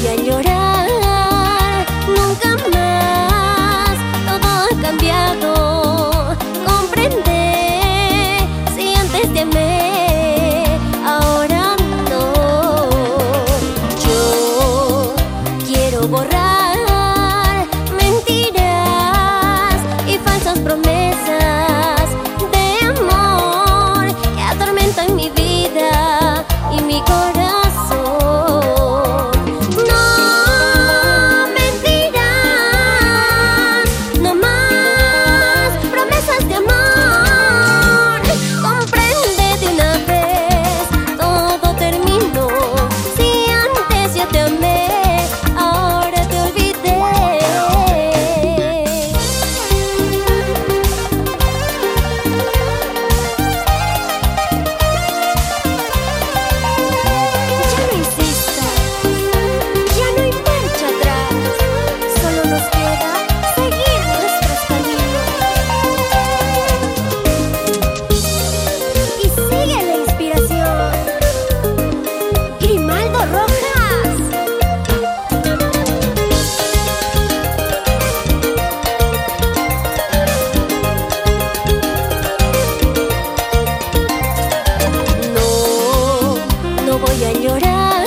voy a llorar nunca más. Todo ha cambiado, comprende si antes te amé, ahora no. Yo quiero borrar. 我愿有人。